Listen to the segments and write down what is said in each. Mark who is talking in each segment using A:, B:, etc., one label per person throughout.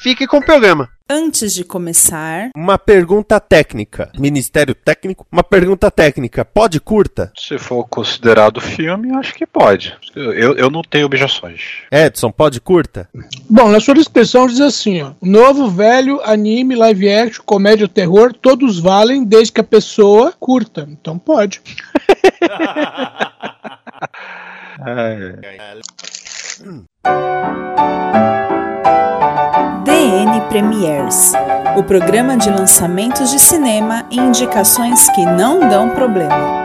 A: fique com o programa.
B: Antes de começar,
A: Uma pergunta técnica. Ministério Técnico. Uma pergunta técnica. Pode curta?
C: Se for considerado filme, acho que pode. Eu, eu não tenho objeções.
A: Edson, pode curta?
D: Bom, na sua descrição diz assim, ó. Novo, velho, anime, live action, comédia, terror, todos valem desde que a pessoa curta. Então pode.
C: É,
B: DN Premiers, o programa de lançamentos de cinema e indicações que não dão problema.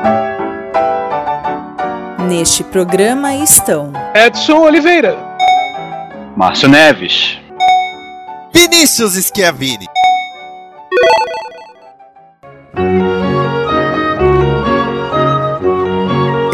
B: Neste programa estão
D: Edson Oliveira.
C: Márcio Neves.
E: Vinícius Schiavini.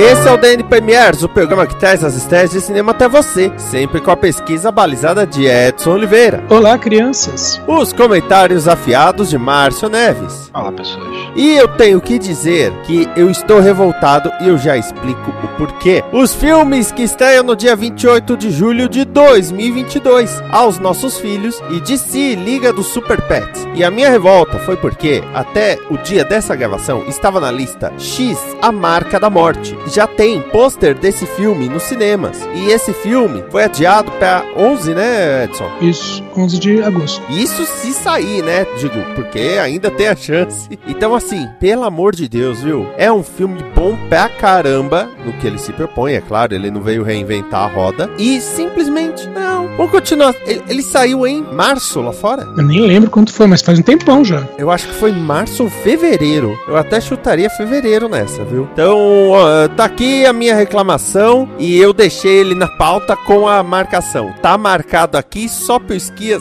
A: Esse é o DN Premiers, o programa que traz as estreias de cinema até você, sempre com a pesquisa balizada de Edson Oliveira.
D: Olá, crianças.
A: Os comentários afiados de Márcio Neves.
C: Olá, pessoas.
A: E eu tenho que dizer que eu estou revoltado e eu já explico o porquê. Os filmes que estreiam no dia 28 de julho de 2022 aos nossos filhos e de si Liga dos Super Pets. E a minha revolta foi porque até o dia dessa gravação estava na lista X, a marca da morte. Já tem pôster desse filme nos cinemas. E esse filme foi adiado para 11, né, Edson?
D: Isso, 11 de agosto.
A: Isso se sair, né? Digo, porque ainda tem a chance. Então, assim, pelo amor de Deus, viu? É um filme bom pra caramba no que ele se propõe, é claro. Ele não veio reinventar a roda. E simplesmente, não. Vamos continuar. Ele, ele saiu em março lá fora?
D: Eu nem lembro quanto foi, mas faz um tempão já.
A: Eu acho que foi março ou fevereiro. Eu até chutaria fevereiro nessa, viu? Então, ó, tá aqui a minha reclamação e eu deixei ele na pauta com a marcação. Tá marcado aqui só pro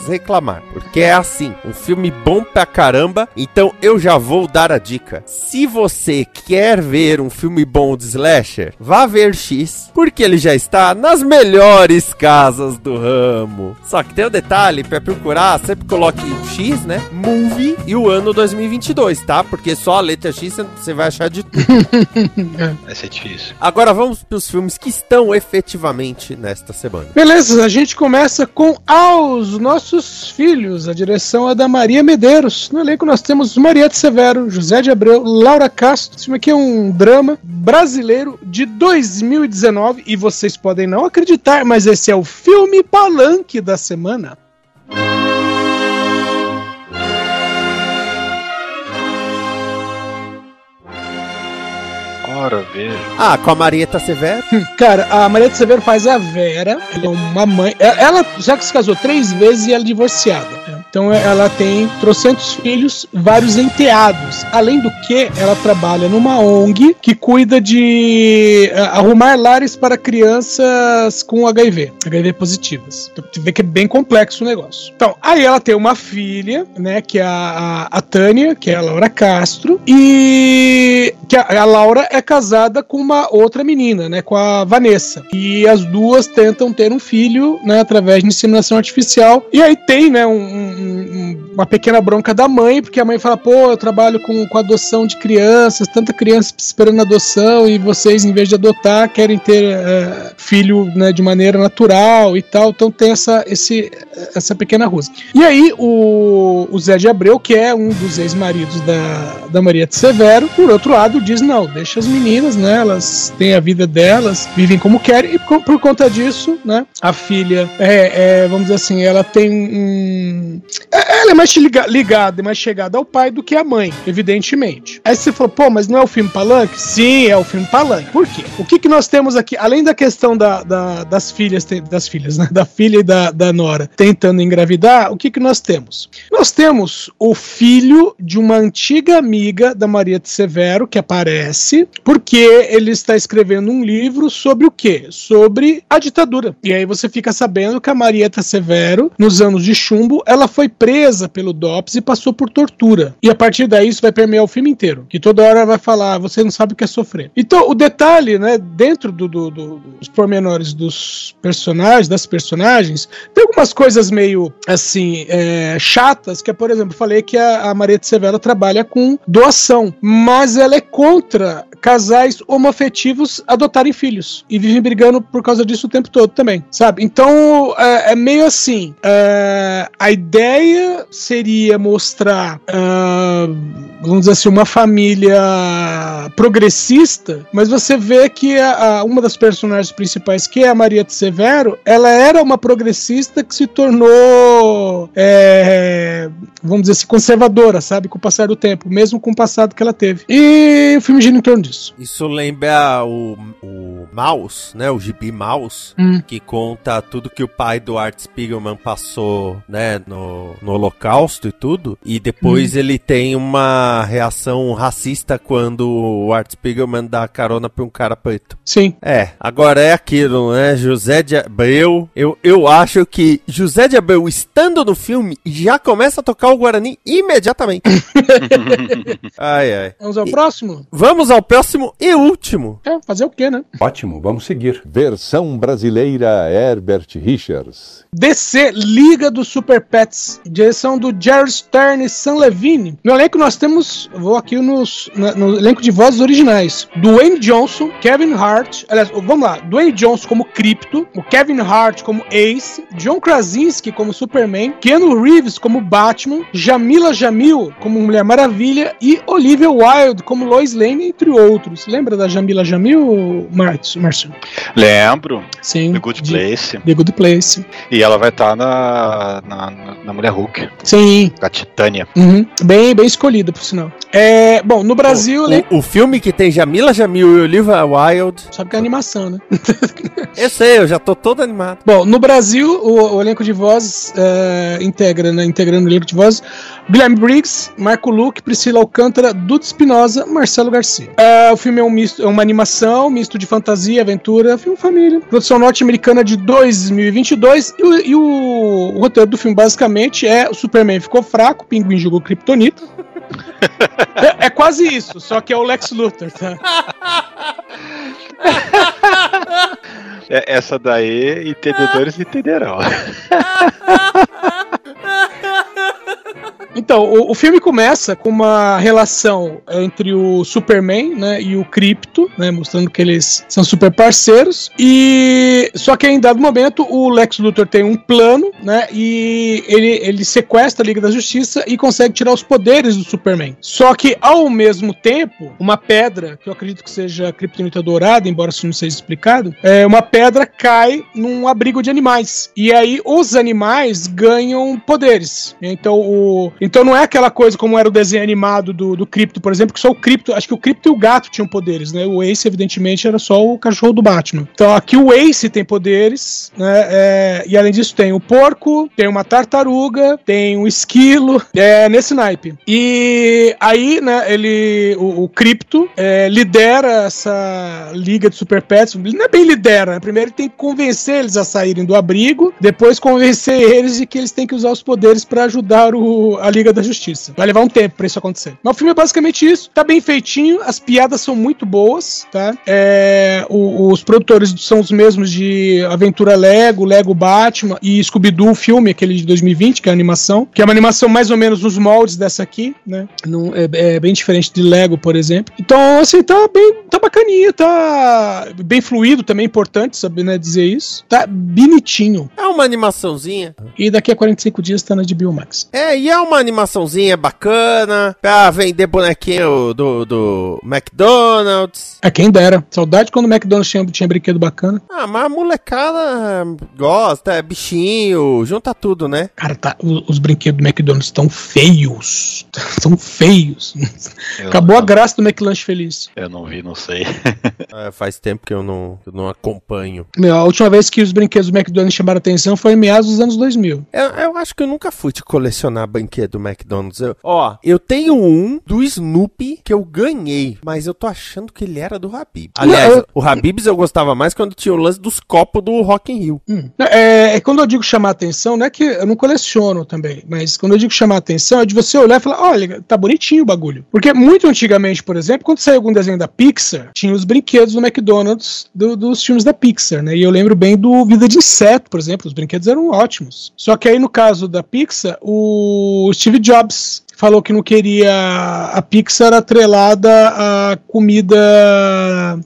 A: Reclamar. Porque é assim, um filme bom pra caramba. Então eu já vou dar a dica. Se você quer ver um filme bom de slasher, vá ver X, porque ele já está nas melhores casas do ramo. Só que tem um detalhe, pra procurar, sempre coloque o X, né? Movie e o ano 2022, tá? Porque só a letra X você- você vai achar de tudo.
C: Vai ser difícil.
A: Agora vamos pros filmes que estão efetivamente nesta semana.
D: Beleza, a gente começa com Aos Nossos Filhos. A direção é da Maria Medeiros. No elenco nós temos Mariette Severo, José de Abreu, Laura Castro. Esse filme aqui é um drama brasileiro de 2019 e vocês podem não acreditar, mas esse é o filme palanque da semana.
C: Ora, veja.
A: Ah, com a Marieta Severo?
D: Cara, a Mariette Severo faz a Vera, ela é uma mãe. Ela já que se casou três vezes e ela é divorciada. Então ela tem trocentos filhos, vários enteados. Além do que, ela trabalha numa ONG que cuida de eh, arrumar lares para crianças com HIV, HIV positivas. Então vê que é bem complexo o negócio. Então, aí ela tem uma filha, né, que é a, a, a Tânia, que é a Laura Castro, e que a, a Laura é casada com uma outra menina, né, com a Vanessa. E as duas tentam ter um filho, né, através de inseminação artificial. E aí tem, né, um- um- uma pequena bronca da mãe, porque a mãe fala, pô, eu trabalho com, com adoção de crianças, tanta criança esperando adoção, e vocês, em vez de adotar, querem ter eh, filho, né, de maneira natural e tal. Então tem essa, esse, essa pequena rusga. E aí o, o Zé de Abreu, que é um dos ex-maridos da, da Maria de Severo, por outro lado, diz, não, deixa as meninas, né, elas têm a vida delas, vivem como querem, e por, por conta disso, né, a filha, é, é, vamos dizer assim, ela tem um... é- Ela é mais liga- ligado e mais chegado ao pai do que à mãe, evidentemente. Aí você falou, pô, mas não é o filme Palanque? Sim, é o filme Palanque. Por quê? O que, que nós temos aqui, além da questão da, da- das filhas, das filhas, né? Da filha e da, da Nora tentando engravidar, o que, que nós temos? Nós temos o filho de uma antiga amiga da Maria de Severo, que aparece, porque ele está escrevendo um livro sobre o quê? Sobre a ditadura. E aí você fica sabendo que a Marieta Severo, nos anos de chumbo, ela foi presa pelo DOPS e passou por tortura. E a partir daí isso vai permear o filme inteiro. Que toda hora vai falar, você não sabe o que é sofrer. Então, o detalhe, né, dentro do, do- do- dos pormenores dos personagens, das personagens, tem algumas coisas meio, assim, é, chatas, que é, por exemplo, falei que a, a Maria de Severo trabalha com doação, mas ela é contra casais homoafetivos adotarem filhos e vivem brigando por causa disso o tempo todo também, sabe? Então é, é meio assim. é, a ideia seria mostrar, ah, vamos dizer assim, uma família progressista, mas você vê que a- a- uma das personagens principais, que é a Maria de Severo, ela era uma progressista que se tornou, é, vamos dizer assim, conservadora, sabe? Com o passar do tempo, mesmo com o passado que ela teve. E o filme gira em torno disso.
A: Isso lembra o, o Mouse, né? O Gibi Mouse,
D: Hum.
A: que conta tudo que o pai do Art Spiegelman passou, né? No, no Holocausto e tudo. E depois ele tem uma reação racista quando o Art Spiegelman dá carona pra um cara preto.
D: Sim.
A: É, agora é aquilo, né? José de Abreu. Eu, eu acho que José de Abreu, estando no filme, já começa a tocar o Guarani imediatamente. ai, ai.
D: Vamos ao
A: E-
D: próximo?
A: Vamos ao próximo e último.
D: É, fazer o quê, né?
F: Ótimo, vamos seguir. Versão brasileira Herbert Richards.
D: DC Liga dos Super Pets, direção do Jerry Stern e Sam Levine. No elenco nós temos, vou aqui nos, na- no elenco de vozes originais, Dwayne Johnson, Kevin Hart, aliás, vamos lá, Dwayne Johnson como Crypto, o Kevin Hart como Ace, John Krasinski como Superman, Keanu Reeves como Batman, Jamila Jamil como Mulher Maravilha e Olivia Wilde como Lois Lane, entre outros. Lembra da Jamila Jamil, Márcio? Márcio?
C: Lembro,
D: Sim.
C: The Good Place.
D: The Good Place.
C: E ela vai estar na, na, na Mulher Hulk,
D: Sim,
C: a Titânia.
D: Uhum. Bem, bem escolhido, por sinal. É, bom, no Brasil, né?
A: O, o filme que tem Jamila Jamil e Olivia Wilde.
D: Sabe que é animação, né?
A: Eu sei, eu já tô todo animado.
D: Bom, no Brasil, o, o elenco de vozes é, integra, né? Integrando o elenco de vozes, Guilherme Briggs, Marco Luque, Priscila Alcântara, Duda Espinosa, Marcelo Garcia. É, o filme é, um misto, é uma animação, misto de fantasia, aventura, filme família. Produção norte-americana de 2022. E, o, e o- o roteiro do filme, basicamente, é o Superman ficou fraco, o pinguim jogou Kryptonita. É, é quase isso, só que é o Lex Luthor, tá?
C: É, essa daí, entendedores entenderão.
D: Então, o, o filme começa com uma relação entre o Superman né, e o Krypto, né, mostrando que eles são super parceiros. E só que em dado momento o Lex Luthor tem um plano, né, e ele, ele sequestra a Liga da Justiça e consegue tirar os poderes do Superman. Só que ao mesmo tempo, uma pedra, que eu acredito que seja Kryptonita dourada, embora isso não seja explicado, é uma pedra cai num abrigo de animais. E aí os animais ganham poderes. Então o então não é aquela coisa como era o desenho animado do, do Crypto, por exemplo, que só o Crypto, acho que o Crypto e o gato tinham poderes, né? O Ace, evidentemente, era só o cachorro do Batman. Então aqui o Ace tem poderes, né? É, e além disso tem o porco, tem uma tartaruga, tem um esquilo, é, nesse naipe. E aí, né, ele, o, o Crypto, é, lidera essa liga de Super Pets, não é bem lidera, né? Primeiro ele tem que convencer eles a saírem do abrigo, depois convencer eles de que eles têm que usar os poderes para ajudar o, a Liga da Justiça. Vai levar um tempo pra isso acontecer. Mas o filme é basicamente isso. Tá bem feitinho, as piadas são muito boas, tá? É, o- os produtores são os mesmos de Aventura Lego, Lego Batman e Scooby-Doo, filme, aquele de 2020, que é a animação, que é uma animação mais ou menos nos moldes dessa aqui, né? Não, é, é bem diferente de Lego, por exemplo. Então, assim, tá bem, tá bacaninha, tá bem fluido também, é importante saber, né, dizer isso. Tá bonitinho.
A: É uma animaçãozinha.
D: E daqui a 45 dias tá na HBO Max.
A: É, e é uma animaçãozinha bacana, pra vender bonequinho do, do McDonald's.
D: É quem dera. Saudade quando o McDonald's tinha, tinha brinquedo bacana.
A: Ah, mas a molecada gosta, é bichinho, junta tudo, né?
D: Cara, tá, o- os brinquedos do McDonald's estão feios. Estão feios.
C: Eu-
D: Acabou a
C: eu-
D: graça do McLanche feliz.
C: Eu não vi, não sei.
A: É, faz tempo que eu não, eu não acompanho.
D: Meu, a última vez que os brinquedos do McDonald's chamaram atenção foi em meados dos anos 2000.
A: Eu, eu acho que eu nunca fui de colecionar brinquedo do McDonald's. Eu- ó, eu tenho um do Snoopy que eu ganhei, mas eu tô achando que ele era do Habib. Aliás,
D: eu-
A: o Habib's eu gostava mais quando tinha o lance dos copos do Rock in Rio.
D: Hum. É, é quando eu digo chamar atenção, não é que eu não coleciono também, mas quando eu digo chamar atenção é de você olhar e falar, olha, tá bonitinho o bagulho. Porque muito antigamente, por exemplo, quando saiu algum desenho da Pixar, tinha os brinquedos do McDonald's do- dos filmes da Pixar, né? E eu lembro bem do Vida de Inseto, por exemplo, os brinquedos eram ótimos. Só que aí no caso da Pixar, o Steve Jobs falou que não queria a Pixar atrelada a comida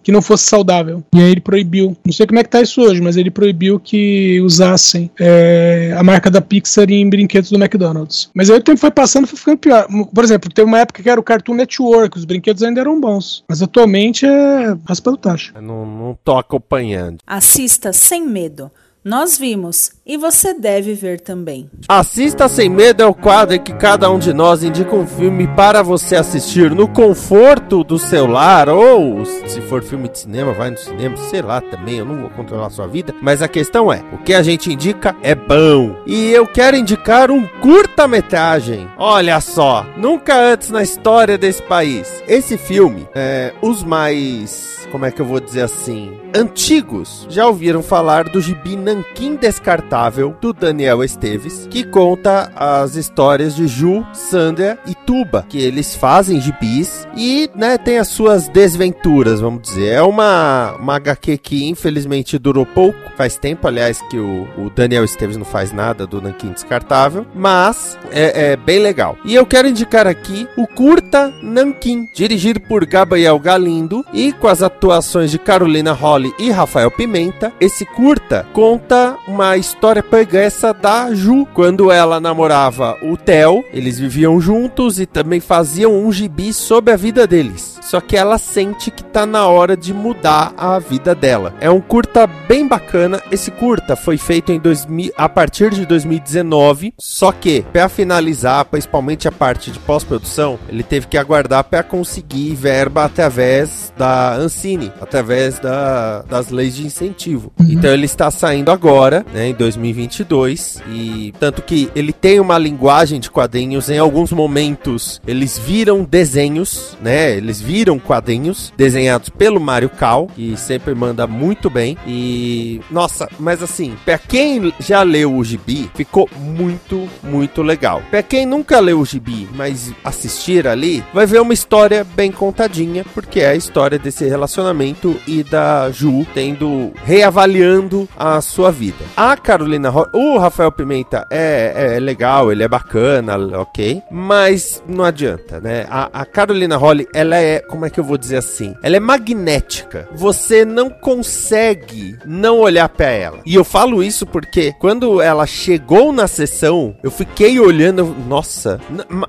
D: que não fosse saudável. E aí ele proibiu. Não sei como é que tá isso hoje, mas ele proibiu que usassem é, a marca da Pixar em brinquedos do McDonald's. Mas aí o tempo foi passando e foi ficando pior. Por exemplo, teve uma época que era o Cartoon Network, os brinquedos ainda eram bons. Mas atualmente é raspa do tacho.
A: Eu não, não tô acompanhando.
B: Assista sem medo. Nós vimos e você deve ver também.
A: Assista Sem Medo é o quadro em que cada um de nós indica um filme para você assistir no conforto do seu lar ou, se for filme de cinema, vai no cinema, sei lá também, eu não vou controlar a sua vida. Mas a questão é, o que a gente indica é bom. E eu quero indicar um curta-metragem. Olha só, nunca antes na história desse país. Esse filme, é, os mais, como é que eu vou dizer assim, antigos, já ouviram falar do gibi Nanquim Descartável, do Daniel Esteves, que conta as histórias de Ju, Sandra e Tuba, que eles fazem gibis e, né, tem as suas desventuras, vamos dizer. É uma, uma HQ que infelizmente durou pouco, faz tempo, aliás, que o, o Daniel Esteves não faz nada do Nanquim Descartável, mas é, é bem legal. E eu quero indicar aqui o Curta Nanquim, dirigido por Gabriel Galindo e com as atuações de Carolina Holly e Rafael Pimenta. Esse curta conta uma história pregressa da Ju, quando ela namorava o Theo, eles viviam juntos e também faziam um gibi sobre a vida deles. Só que ela sente que tá na hora de mudar a vida dela. É um curta bem bacana. Esse curta foi feito em 2000, a partir de 2019, só que para finalizar, principalmente a parte de pós-produção, ele teve que aguardar para conseguir verba através da Ancine, através da, das leis de incentivo. Então ele está saindo agora, né, em 2022, e tanto que ele tem uma linguagem de quadrinhos, em alguns momentos eles viram desenhos, né, eles viram quadrinhos desenhados pelo Mario Cal, que sempre manda muito bem, e nossa, mas assim, pra quem já leu o gibi, ficou muito, muito legal. Pra quem nunca leu o gibi, mas assistir ali, vai ver uma história bem contadinha, porque é a história desse relacionamento e da Ju tendo reavaliando a sua vida. A Carolina, Ro- o Rafael Pimenta é, é legal, ele é bacana, ok, mas não adianta, né? A, a Carolina Holly, ela é, como é que eu vou dizer assim? Ela é magnética. Você não consegue não olhar pra ela. E eu falo isso porque quando ela chegou na sessão, eu fiquei olhando, nossa,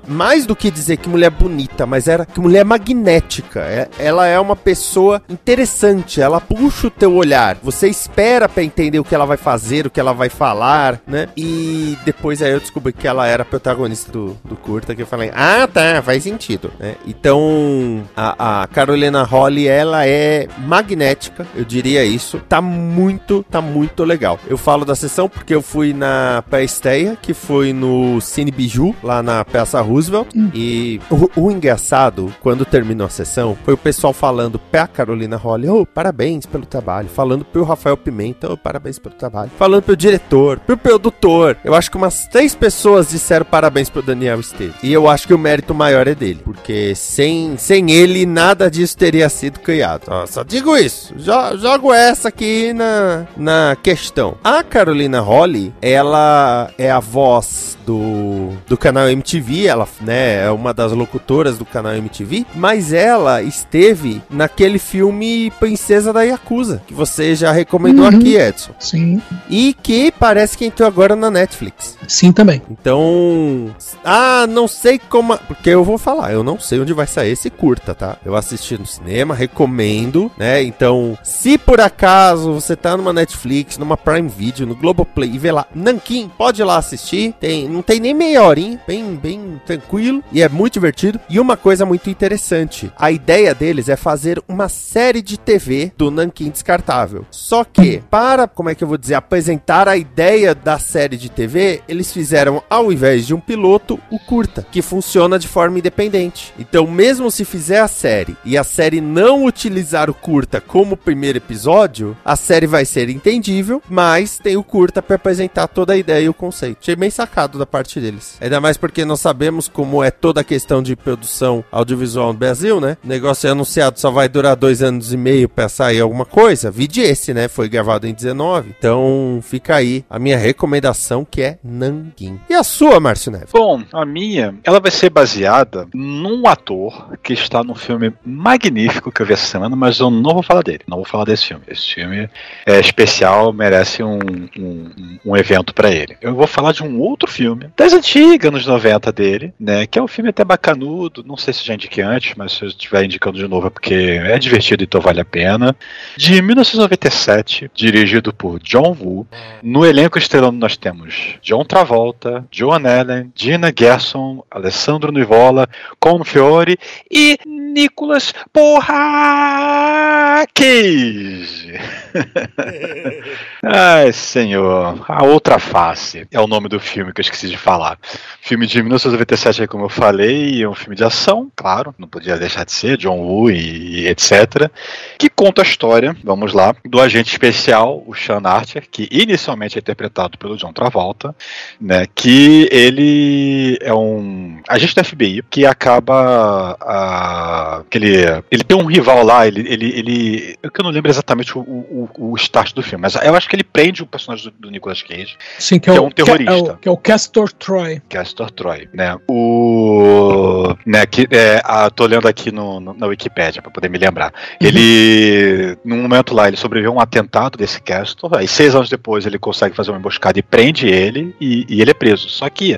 A: mais do que dizer que mulher bonita, mas era que mulher magnética. É- ela é uma pessoa interessante, ela puxa o teu olhar. Você espera pra entender o que ela vai fazer, o que ela vai falar, né? E depois aí eu descobri que ela era a protagonista do, do curta, que eu falei, ah, tá, faz sentido, né? Então, a, a Carolina Holly, ela é magnética, eu diria isso. Tá muito, tá muito legal. Eu falo da sessão porque eu fui na pré-estreia, que foi no Cine Biju, lá na Praça Roosevelt. E o, o engraçado, quando terminou a sessão, foi o pessoal falando pra Carolina Holly, oh, parabéns pelo trabalho. Falando pro Rafael Pimenta, oh, parabéns pelo trabalho. Falando pro diretor, pro produtor. Eu acho que umas três pessoas disseram parabéns pro Daniel Esteves. E eu acho que o mérito maior é dele. Porque sem, sem ele, nada disso teria sido criado. Ó, só digo isso. Jo- jogo essa aqui na, na questão. A Carolina Holly, ela é a voz do, do canal MTV, ela né, é uma das locutoras do canal MTV, mas ela esteve naquele filme Princesa da Yakuza, que você já recomendou
D: Uhum.
A: aqui, Edson.
D: Sim,
A: E que parece que entrou agora na Netflix.
D: sim também.
A: Então. Ah, não sei como. a- Porque eu vou falar, eu não sei onde vai sair esse curta, tá? Eu assisti no cinema, recomendo, né? Então, se por acaso você tá numa Netflix, numa Prime Video, no Globoplay e vê lá, Nankin, pode ir lá assistir. Tem, não tem nem meia horinha, bem, bem tranquilo e é muito divertido. E uma coisa muito interessante: a ideia deles é fazer uma série de TV do Nankin Descartável. Só que, para, como é que eu vou dizer, apresentar a ideia da série de TV, eles fizeram, ao invés de um piloto, o curta, que funciona de forma independente. Então, mesmo se fizer a série e a série não utilizar o curta como primeiro episódio, a série vai ser entendível, mas tem o curta para apresentar toda a ideia e o conceito. Achei bem sacado da parte deles. Ainda mais porque nós sabemos como é toda a questão de produção audiovisual no Brasil, né? O negócio é anunciado só vai durar dois anos e meio pra sair alguma coisa. Vide esse, né? Foi gravado em 19. Então fica aí a minha recomendação que é Nanguin. E a sua, Márcio Neves?
C: Bom, a minha, ela vai ser baseada num ator que está num filme magnífico que eu vi essa semana, mas eu não vou falar dele, não vou falar desse filme. Esse filme é especial, merece um, um, um evento pra ele. Eu vou falar de um outro filme, das antigas, anos 90 dele, né, que é um filme até bacanudo, não sei se já indiquei antes, mas se eu estiver indicando de novo é porque é divertido, então vale a pena. De 1997, dirigido por John Woo. No elenco estrelando nós temos John Travolta, Joan Allen, Gina Gerson, Alessandro Nivola, Con Fiore e Nicolas Porra Cage. Ai, senhor. A Outra Face é o nome do filme que eu esqueci de falar. Filme de 1997, aí, como eu falei, é um filme de ação, claro, não podia deixar de ser, John Woo e, e etc. Que conta a história, vamos lá, do agente especial, o Sean Archer, que inicialmente é interpretado pelo John Travolta, né, que ele é um agente da FBI que acaba a, que ele, ele tem um rival lá, ele, ele, ele eu que não lembro exatamente o, o, o start do filme, mas eu acho que ele prende o personagem do, do Nicolas Cage,
D: Sim, que,
C: Que
D: é,
C: é um terrorista.
D: Que é, o, que é o Castor Troy.
C: Castor Troy, né? O, né? Que é, a, tô lendo aqui no, no- na Wikipédia para poder me lembrar. Ele, num momento lá, ele sobreviveu a um atentado desse Castor. Aí seis anos depois ele consegue fazer uma emboscada e prende ele e, e ele é preso. Só que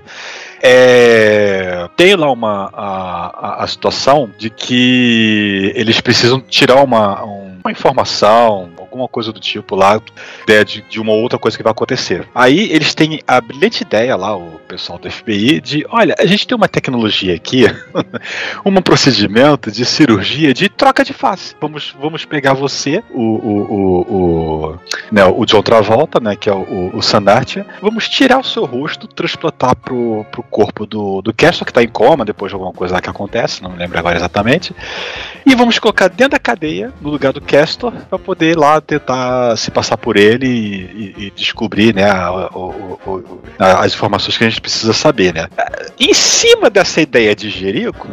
C: é, tem lá uma a, a- a situação de que eles precisam tirar uma, um- uma informação, alguma coisa do tipo lá, ideia de, de uma outra coisa que vai acontecer. Aí eles têm a brilhante ideia lá, o pessoal do FBI, de olha, a gente tem uma tecnologia aqui, um procedimento de cirurgia de troca de face. Vamos, vamos pegar você, o, o, o, o, né, o John Travolta, né, que é o, o, Sandartia, vamos tirar o seu rosto, transplantar pro, pro corpo do, do Castor, que tá em coma depois de alguma coisa lá que acontece, não me lembro agora exatamente, e vamos colocar dentro da cadeia, no lugar do Castor, para poder lá tentar se passar por ele e, e- e descobrir né, a- a- as informações que a gente precisa saber. Né. Em cima dessa ideia de Jerico,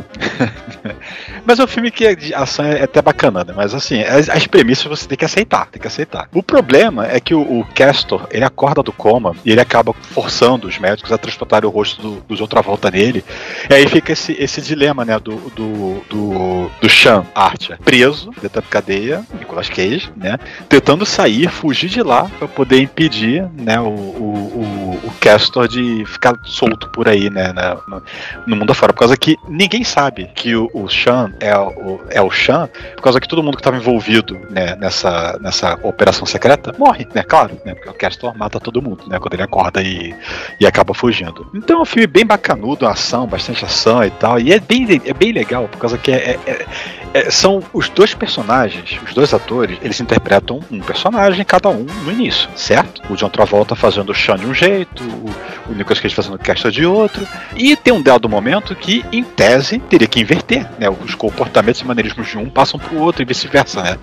C: mas é um filme que a de ação é até bacana, né? Mas assim, as, as premissas você tem que aceitar, tem que aceitar. O problema é que o, o Castor, ele acorda do coma e ele acaba forçando os médicos a transportarem o rosto do, do John Travolta nele. E aí fica esse, esse dilema, né, do, do, do, do Sean Archer preso dentro da cadeia, Nicolas Cage, né, tentando sair, fugir de lá para poder impedir, né, o, o, o, Castor de ficar solto por aí, né, no, no mundo afora, por causa que ninguém sabe que o, o Sean é o, é o Sean, por causa que todo mundo que estava envolvido né, nessa, nessa operação secreta morre, né? Claro, né? Porque o Castor mata todo mundo, né? Quando ele acorda e, e acaba fugindo. Então é um filme bem bacanudo, ação, bastante ação e tal. E é bem, é bem legal, por causa que é, é- é- são os dois personagens, os dois atores, eles interpretam um personagem, cada um no início, certo? O John Travolta fazendo o Sean de um jeito, o, o Nicolas Cage fazendo o Castor de outro. E tem um dado momento que, em tese, teria que inverter, né? Os comportamentos e maneirismos de um passam para o outro e vice-versa, né?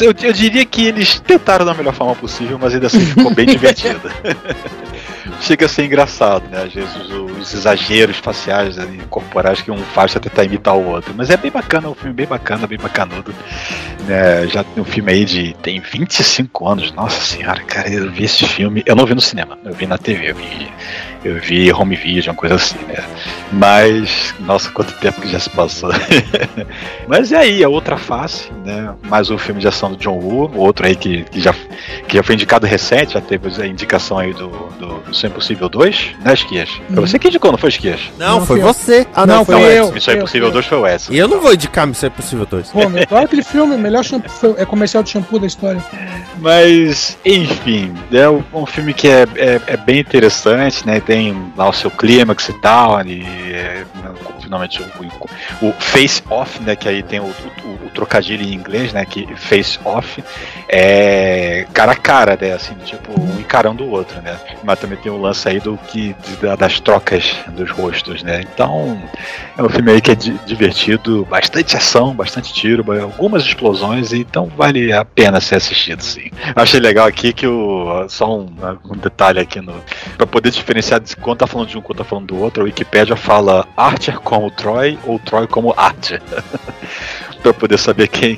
C: Eu, eu diria que eles tentaram da melhor forma possível, mas ainda assim ficou bem divertido. Chega a ser engraçado, né? Às vezes os, os exageros faciais e corporais que um faz pra tentar imitar o outro. Mas é bem bacana, é um filme bem bacana, bem bacanudo. né, já tem um filme aí de. tem 25 anos. Nossa senhora, cara, eu vi esse filme. Eu não vi no cinema, eu vi na TV, eu vi, eu vi home video, uma coisa assim, né? Mas, nossa, quanto tempo que já se passou. Mas e aí, a outra face, né? Mais um filme de ação do John Woo, outro aí que, que, já, que já foi indicado recente, já teve a indicação aí do, do Missão Impossível 2, né, Esquias? Foi você que indicou, não foi Esquias?
A: Não,
D: Não,
A: foi você. Ah,
D: Não,
A: não, foi
D: eu.
A: Edson.
C: Missão
D: eu,
C: Impossível
D: eu.
C: 2 foi o Wesley.
A: E eu não vou indicar Missão Impossível 2.
D: Pô, meu, aquele filme, melhor shampoo, é comercial de shampoo da história.
C: Mas, enfim, é um um filme que é, é, é bem interessante, né? Tem lá o seu clímax e tal, e é, finalmente o, o face off, né? Que aí tem o, o- o trocadilho em inglês, né? Que face off é cara a cara, né? Assim, tipo, um encarando o outro, né? Mas também tem o lance aí do que de- da- das trocas dos rostos, né? Então, é um filme aí que é di- divertido, bastante ação, bastante tiro, algumas explosões, então vale a pena ser assistido, sim. Achei legal aqui que o. Só um, um detalhe aqui no. Pra poder diferenciar de quando tá falando de um quando tá falando do outro, a Wikipédia fala Archer como Troy ou Troy como Archer. pra poder saber quem,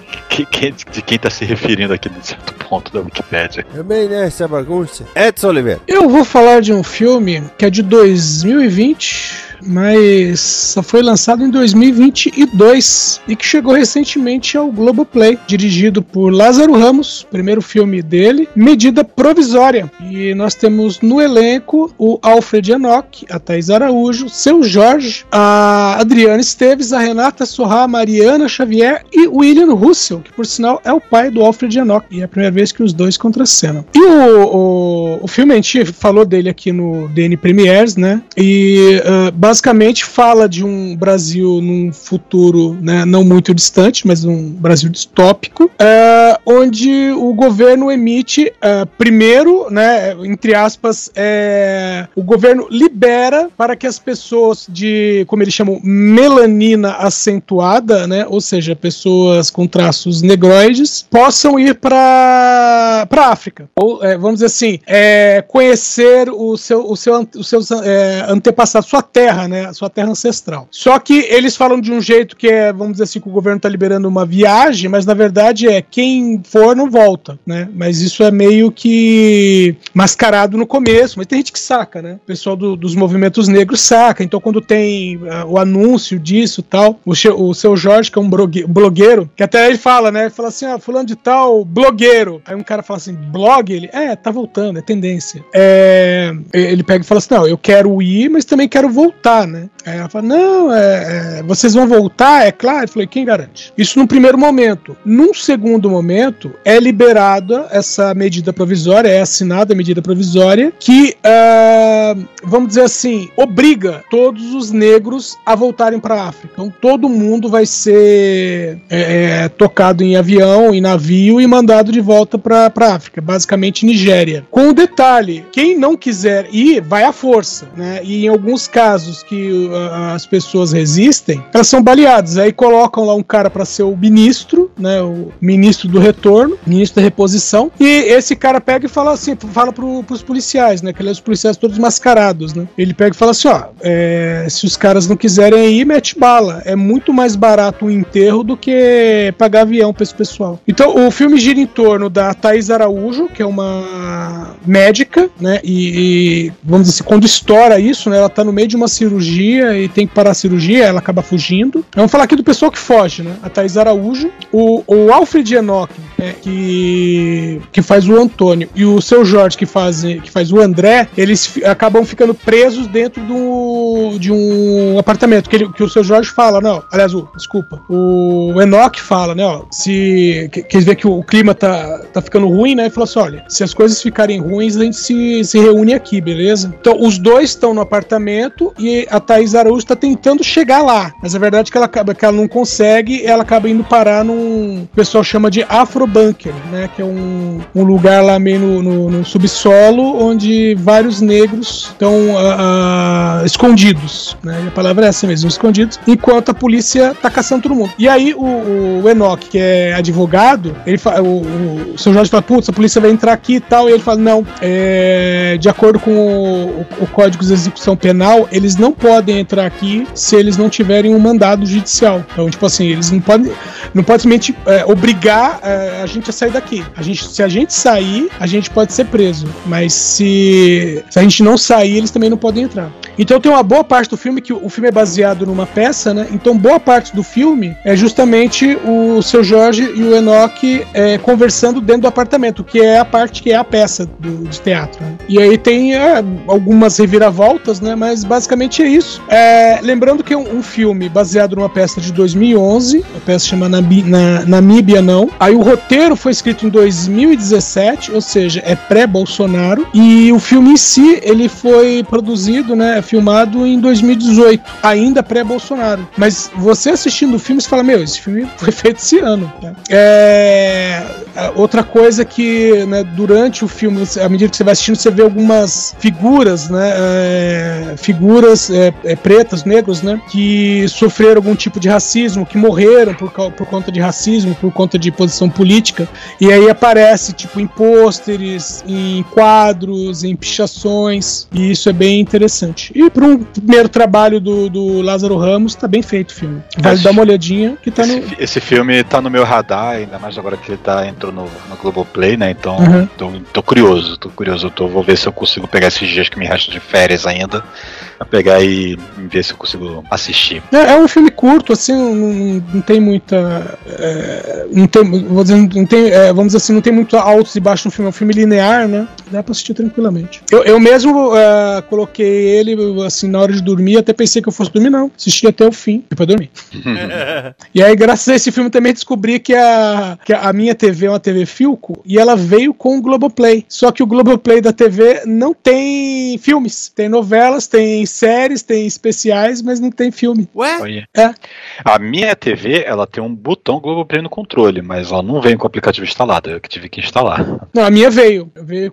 C: quem, de quem tá se referindo aqui num certo ponto da Wikipédia.
A: Também nessa bagunça. Edson Oliveira.
D: Eu vou falar de um filme que é de 2020, mas só foi lançado em 2022 e que chegou recentemente ao Globoplay, dirigido por Lázaro Ramos, primeiro filme dele, Medida Provisória. E nós temos no elenco o Alfred Enoch, a Thais Araújo, seu Jorge, a Adriana Esteves, a Renata Sorra, a Mariana Xavier e William Russell, que por sinal é o pai do Alfred Enoch. E é a primeira vez que os dois contracenam. E o, o, o filme, a gente falou dele aqui no DN Premiers, né? E ah, basicamente fala de um Brasil num futuro né, não muito distante, mas um Brasil distópico, ah, onde o governo emite, ah, primeiro, né, entre aspas, é, o governo libera para que as pessoas de, como eles chamam, melanina acentuada, né, ou seja, pessoas com traços negroides, possam ir para para África. Ou, é, vamos dizer assim, é, conhecer o seu, o seu, os seus é, antepassados, sua terra, né, a sua terra ancestral. Só que eles falam de um jeito que é, vamos dizer assim, que o governo está liberando uma viagem, mas na verdade é quem for não volta, né? Mas isso é meio que mascarado no começo, mas tem gente que saca, né? O pessoal do- dos movimentos negros saca. Então quando tem ah, o anúncio disso tal, o, o seu Jorge, que é um blogueiro, que até ele fala, né? Ele fala assim, ah, fulano de tal, blogueiro. Aí um cara fala assim, blog? Ele, é, tá voltando, é tendência. É, ele pega e fala assim, não, eu quero ir, mas também quero voltar, né? Aí ela fala, não, é, é, vocês vão voltar, é claro. Eu falei, quem garante? Isso num primeiro momento. Num segundo momento, é liberada essa medida provisória, é assinada a medida provisória, que, ah, vamos dizer assim, obriga todos os negros a voltarem para a África. Então todo mundo vai ser é, é, tocado em avião, em navio e mandado de volta para a África, basicamente Nigéria. Com o detalhe, quem não quiser ir, vai à força, né? E em alguns casos que ah, as pessoas resistem, elas são baleadas. Aí colocam lá um cara para ser o ministro, né? O ministro do retorno, ministro da reposição. E esse cara pega e fala assim, fala pro, pros policiais, né? Que ele é os policiais todos mascarados, né? Ele pega e fala assim, ó, é, se os caras não quiserem ir, mete bala. É muito mais barato o enterro do que pagar avião pra esse pessoal. Então, o filme gira em torno da Thais Araújo, que é uma médica, né? E, e, vamos dizer assim, quando estoura isso, né? Ela tá no meio de uma cirurgia e tem que parar a cirurgia, ela acaba fugindo. Vamos falar aqui do pessoal que foge, né? A Thais Araújo, o, o Alfred Enoch, né, que, que faz o Antônio, e o seu Jorge, que faz, que faz o André, eles acabam ficando presos dentro do, de um apartamento. Que, ele- que o seu Jorge fala, não, aliás, o, desculpa, o Enoch fala, né, ó, se, que, que ele vê que o clima tá, tá ficando ruim, né, e falou assim, olha, se as coisas ficarem ruins, a gente se, se reúne aqui, beleza? Então, os dois estão no apartamento e a Thaís Araújo tá tentando chegar lá, mas a verdade é que ela, acaba, que ela não consegue, ela acaba indo parar num, o pessoal chama de bunker, né? Que é um, um lugar lá meio no, no, no subsolo onde vários negros estão ah, ah, escondidos, né? E a palavra é essa mesmo, escondidos, enquanto a polícia tá caçando todo mundo. E aí o, o Enoch, que é advogado, ele fa- o, o, seu Jorge fala, putz, a polícia vai entrar aqui e tal, e ele fala, não, é, de acordo com o- o Código de Execução Penal, eles não podem entrar aqui se eles não tiverem um mandado judicial. Então, tipo assim, eles não podem, não podem simplesmente é, obrigar é, a gente a sair daqui. A gente, se a gente sair, a gente pode ser preso, mas se, se a gente não sair, eles também não podem entrar. Então tem uma boa parte do filme que o filme é baseado numa peça, né? Então boa parte do filme é justamente o seu Jorge e o Enoch é, conversando dentro do apartamento, que é a parte que é a peça do, de teatro. né? E aí tem é, algumas reviravoltas, né? Mas basicamente é isso. É, lembrando que é um, um filme baseado numa peça de 2011, a peça chama Nabi, na, Namíbia Não. Aí o roteiro foi escrito em 2017, ou seja, é pré-Bolsonaro. E o filme em si, ele foi produzido, né? Filmado em 2018, ainda pré-Bolsonaro. Mas você assistindo o filme, você fala: Meu, esse filme foi feito esse ano. É, outra coisa que, né, durante o filme, à medida que você vai assistindo, você vê algumas figuras, né? é, figuras é, é, pretas, negros, né? Que sofreram algum tipo de racismo, que morreram por, por conta de racismo, por conta de posição política. E aí aparece, tipo, em pôsteres, em quadros, em pichações. E isso é bem interessante. E para um primeiro trabalho do, do Lázaro Ramos, tá bem feito o filme. Vale
C: Esse-
D: dar uma olhadinha que tá
C: Esse,
D: no.
C: esse filme tá no meu radar, ainda mais agora que ele tá, entrou no, no Globoplay, né? Então
D: Uhum.
C: tô, tô curioso, tô curioso. Tô, vou ver se eu consigo pegar esses dias que me restam de férias ainda. Pra pegar e ver se eu consigo assistir.
D: É, é um filme curto, assim, não, não tem muita. é, não tem, vou dizer, não tem, é, vamos dizer assim, não tem muito altos e baixos no filme, é um filme linear, né? Dá pra assistir tranquilamente. Eu, eu mesmo é, coloquei ele, assim, na hora de dormir, até pensei que eu fosse dormir, não. Assisti até o fim, e pra dormir. E aí, graças a esse filme, também descobri que a, que a minha TV é uma TV Filco e ela veio com o Globoplay. Só que o Globoplay da TV não tem filmes. Tem novelas, tem séries, tem especiais, mas não tem filme.
A: Ué?
C: Olha.
D: É.
C: A minha TV, ela tem um botão Globoplay no controle, mas ela não vem com o aplicativo instalado. Eu que tive que instalar.
D: Não, a minha veio. Veio